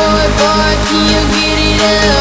boy, boy, can you get it up?